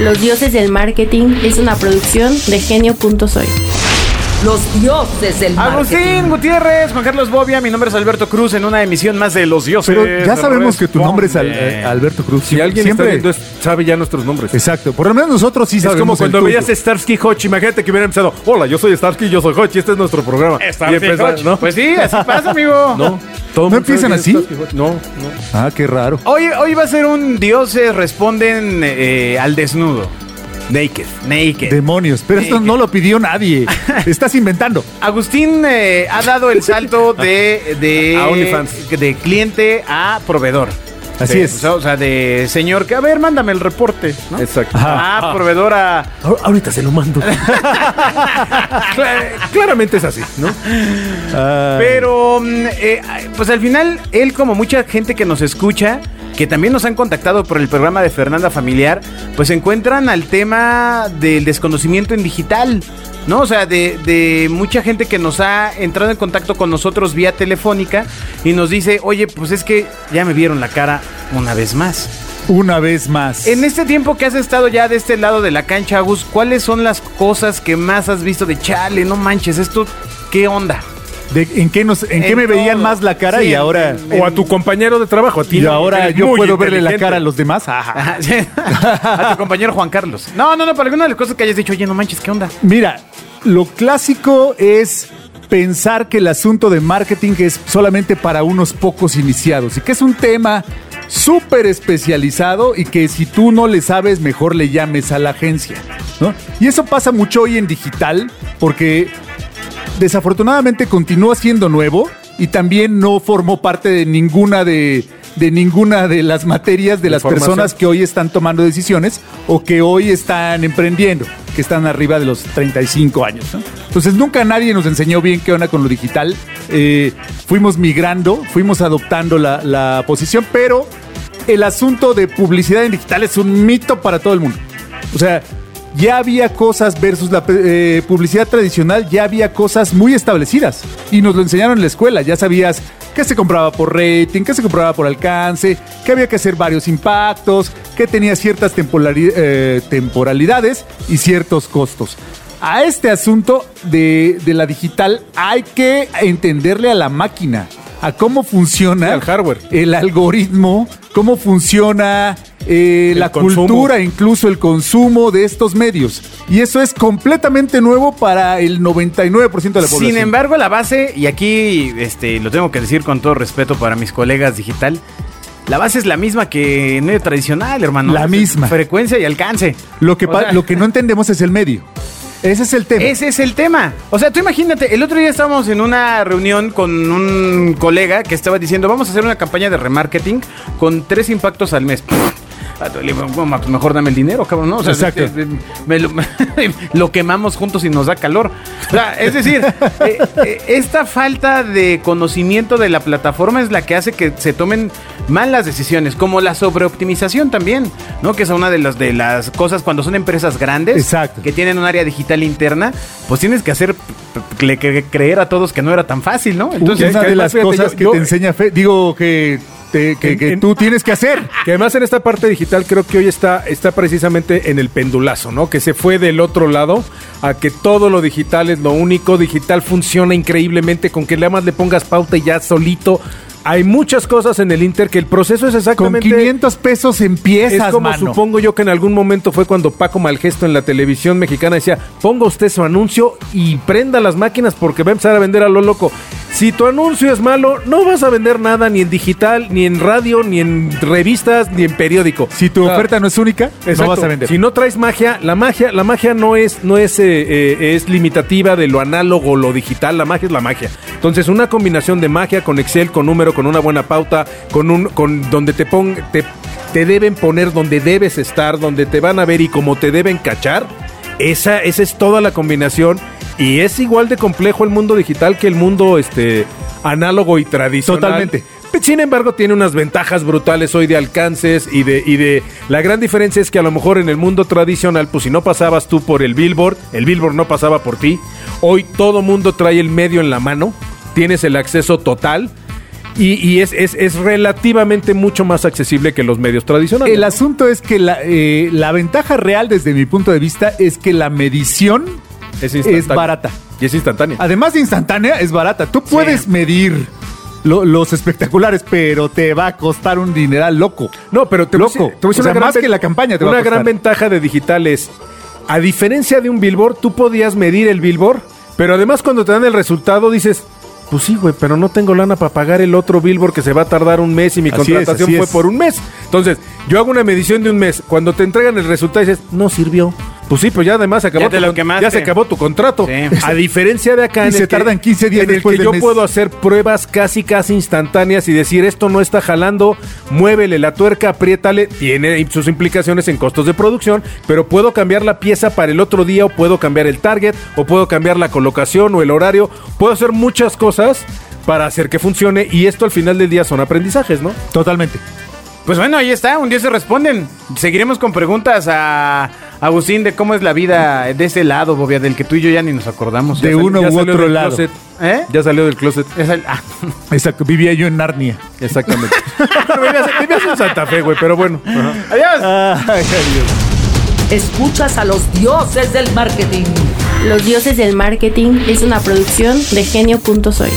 Los dioses del marketing es una producción de genio.soy. Los dioses del Agustín marketing. Gutiérrez, Juan Carlos Bobia, mi nombre es Alberto Cruz en una emisión más de Los Dioses. Pero ya sabemos que tu nombre es Al- eh, Alberto Cruz. Si alguien Siempre- está viendo esto, sabe ya nuestros nombres. Exacto. Por lo menos nosotros sí Es sabemos. como el cuando tuyo. veías Starsky Hodge. Imagínate que hubiera empezado. Hola, yo soy Starsky, yo soy Hodge. Este es nuestro programa. Starsky Y empezaba, Hodge. ¿no? Pues sí, así pasa, amigo. No. Todo el ¿No mundo sabe empiezan quién es así? Starsky. No, no. Ah, qué raro. Hoy, hoy va a ser un dioses responden eh, al desnudo. Naked. Naked. Demonios. Pero esto no lo pidió nadie. Estás inventando. Agustín eh, ha dado el salto de, de, A OnlyFans. de cliente a proveedor. Así Sí, es. O sea, de señor que, a ver, mándame el reporte. ¿no? Exacto. Ah, proveedor a... Ahor- Ahorita se lo mando. Cla- Claramente es así, ¿no? Ah, Pero, mm, eh, pues al final, él como mucha gente que nos escucha, que también nos han contactado por el programa de Fernanda Familiar, pues se encuentran al tema del desconocimiento en digital. ¿No? O sea, de, de mucha gente que nos ha entrado en contacto con nosotros vía telefónica y nos dice, oye, pues es que ya me vieron la cara una vez más. una vez más. En este tiempo que has estado ya de este lado de la cancha, Agus, ¿cuáles son las cosas que más has visto de chale? No manches, esto, ¿qué onda? De- ¿En qué, nos, en qué En me veían más la cara Sí, y ahora, en- O a tu compañero de trabajo, a ti. y no, ahora yo puedo verle la cara a los demás? Ajá. Ajá, sí. A tu compañero Juan Carlos. No, no, no, para alguna de las cosas que hayas dicho, oye, no manches, ¿qué onda? Mira, lo clásico es pensar que el asunto de marketing es solamente para unos pocos iniciados y que es un tema súper especializado y que si tú no le sabes, mejor le llames a la agencia. ¿no? Y eso pasa mucho hoy en digital porque desafortunadamente continúa siendo nuevo y también no formó parte de ninguna de, de ninguna de las materias de las personas que hoy están tomando decisiones o que hoy están emprendiendo, que están arriba de los 35 años. ¿no? Entonces nunca nadie nos enseñó bien qué onda con lo digital. Eh, fuimos migrando, fuimos adoptando la, la posición, pero el asunto de publicidad en digital es un mito para todo el mundo. O sea, ya había cosas versus la eh, publicidad tradicional, ya había cosas muy establecidas. Y nos lo enseñaron en la escuela. Ya sabías que se compraba por rating, que se compraba por alcance, que había que hacer varios impactos, que tenía ciertas eh, temporalidades y ciertos costos. A este asunto de, de la digital hay que entenderle a la máquina, a cómo funciona Al hardware. el algoritmo, cómo funciona eh, la consumo. cultura, incluso el consumo de estos medios. Y eso es completamente nuevo para el 99% de la población. Sin embargo, la base, y aquí este, lo tengo que decir con todo respeto para mis colegas digital, la base es la misma que en medio tradicional, hermano. La misma. Frecuencia y alcance. lo, que O pa- sea, lo que no entendemos es el medio. Ese es el tema. Ese es el tema. O sea, tú imagínate, el otro día estábamos en una reunión con un colega que estaba diciendo, vamos a hacer una campaña de remarketing con tres impactos al mes. Ah, tú, le digo, "Bueno, pues mejor dame el dinero, cabrón, ¿no? O sea, Exacto. eh, me lo, lo quemamos juntos y nos da calor. O sea, es decir, eh, eh, esta falta de conocimiento de la plataforma es la que hace que se tomen malas decisiones, como la sobreoptimización también, ¿no? Que es una de las, de las cosas cuando son empresas grandes Exacto. que tienen un área digital interna, pues tienes que hacer creer a todos que no era tan fácil, ¿no? Entonces, una de las cosas yo- que yo- te enseña fe, digo que, te- que, En- que en- tú tienes que hacer. Que además en esta parte digital creo que hoy está, está precisamente en el pendulazo, ¿no? Que se fue del otro lado a que todo lo digital es lo único. Digital funciona increíblemente con que nada más le pongas pauta y ya solito. Hay muchas cosas en el Inter que el proceso es Con exactamente... 500 pesos empiezas, es como mano. supongo yo que en algún momento fue cuando Paco Malgesto en la televisión mexicana decía, ponga usted su anuncio y prenda las máquinas porque va a empezar a vender a lo loco. Si tu anuncio es malo, no vas a vender nada ni en digital, ni en radio, ni en revistas, ni en periódico. Si tu oferta no es única, no vas a vender. Si no traes magia, la magia, la magia no es, no es, eh, eh, es limitativa de lo análogo o lo digital. La magia es la magia. Entonces, una combinación de magia con Excel, con número, con una buena pauta, con un, con donde te pon, te, te deben poner donde debes estar, donde te van a ver y como te deben cachar. Esa, esa es toda la combinación. Y es igual de complejo el mundo digital que el mundo este, análogo y tradicional. Totalmente. Sin embargo, tiene unas ventajas brutales hoy de alcances y de, y de... La gran diferencia es que a lo mejor en el mundo tradicional, pues si no pasabas tú por el billboard, el billboard no pasaba por ti. Hoy todo mundo trae el medio en la mano, tienes el acceso total y, y es, es, es relativamente mucho más accesible que los medios tradicionales. El asunto es que la, eh, la ventaja real desde mi punto de vista es que la medición es, es barata. Y es instantánea. Además de instantánea, es barata. Tú puedes medir lo- los espectaculares, pero te va a costar un dineral loco. No, pero te Loco. te voy a decir O sea, una gran más que la campaña te va a Una costar. gran ventaja de digital es, a diferencia de un billboard, tú podías medir el billboard, pero además cuando te dan el resultado dices, pues sí, güey, pero no tengo lana para pagar el otro billboard que se va a tardar un mes y mi Así contratación fue es. por un mes. Entonces, yo hago una medición de un mes. Cuando te entregan el resultado dices, no sirvió. Pues sí, pues ya además se acabó, Ya tu se acabó tu contrato. Sí. A diferencia de acá Y en se el que- tardan 15 días en el que yo mes. puedo hacer pruebas casi casi instantáneas y decir esto no está jalando, muévele la tuerca, apriétale, tiene sus implicaciones en costos de producción, pero puedo cambiar la pieza para el otro día o puedo cambiar el target o puedo cambiar la colocación o el horario, puedo hacer muchas cosas para hacer que funcione y esto al final del día son aprendizajes, ¿no? Totalmente. Pues bueno, ahí está, un día se responden. Seguiremos con preguntas a Agustín de cómo es la vida de ese lado, Bobia, del que tú y yo ya ni nos acordamos. De uno Ya u salió otro del lado. closet. ¿Eh? Ya salió del closet. ya sal- ah. Exacto. Vivía yo en Narnia. Exactamente. vivías, vivías en Santa Fe, güey, pero bueno. Ajá. Adiós. Ay, adiós. Escuchas a los dioses del marketing. Los dioses del marketing es una producción de genio.soy.